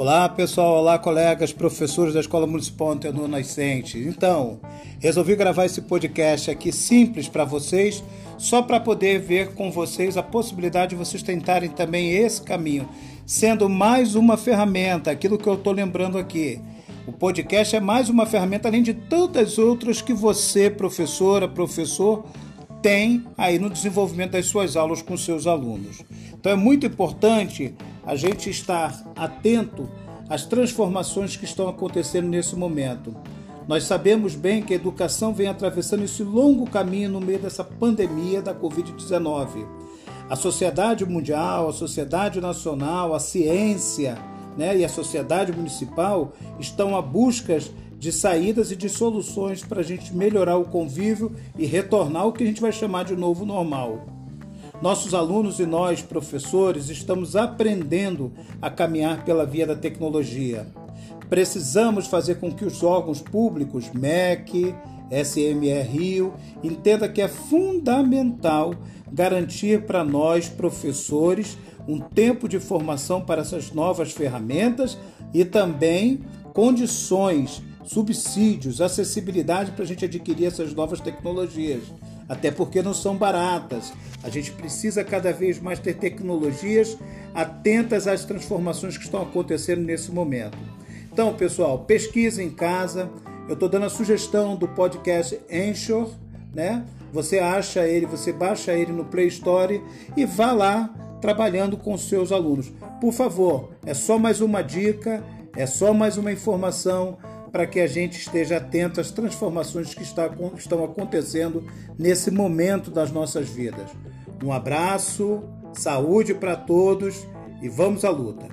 Olá pessoal, olá colegas, professores da Escola Municipal Antenor Nascente. Então, resolvi gravar esse podcast aqui simples para vocês, só para poder ver com vocês a possibilidade de vocês tentarem também esse caminho, sendo mais uma ferramenta, aquilo que eu estou lembrando aqui. O podcast é mais uma ferramenta, além de tantas outras que você, professora, professor, tem aí no desenvolvimento das suas aulas com seus alunos. Então é muito importante a gente estar atento às transformações que estão acontecendo nesse momento. Nós sabemos bem que a educação vem atravessando esse longo caminho no meio dessa pandemia da Covid-19. A sociedade mundial, a sociedade nacional, a ciência né, e a sociedade municipal estão à busca de saídas e de soluções para a gente melhorar o convívio e retornar ao que a gente vai chamar de novo normal. Nossos alunos e nós, professores, estamos aprendendo a caminhar pela via da tecnologia. Precisamos fazer com que os órgãos públicos, MEC, SMR Rio, entenda que é fundamental garantir para nós, professores, um tempo de formação para essas novas ferramentas e também condições, subsídios, acessibilidade para a gente adquirir essas novas tecnologias até porque não são baratas. A gente precisa cada vez mais ter tecnologias atentas às transformações que estão acontecendo nesse momento. Então, pessoal, pesquisa em casa. Eu estou dando a sugestão do podcast Anchor, né? Você acha ele, você baixa ele no Play Store e vá lá trabalhando com seus alunos. Por favor, é só mais uma dica, é só mais uma informação para que a gente esteja atento às transformações que está, estão acontecendo nesse momento das nossas vidas. Um abraço, saúde para todos e vamos à luta!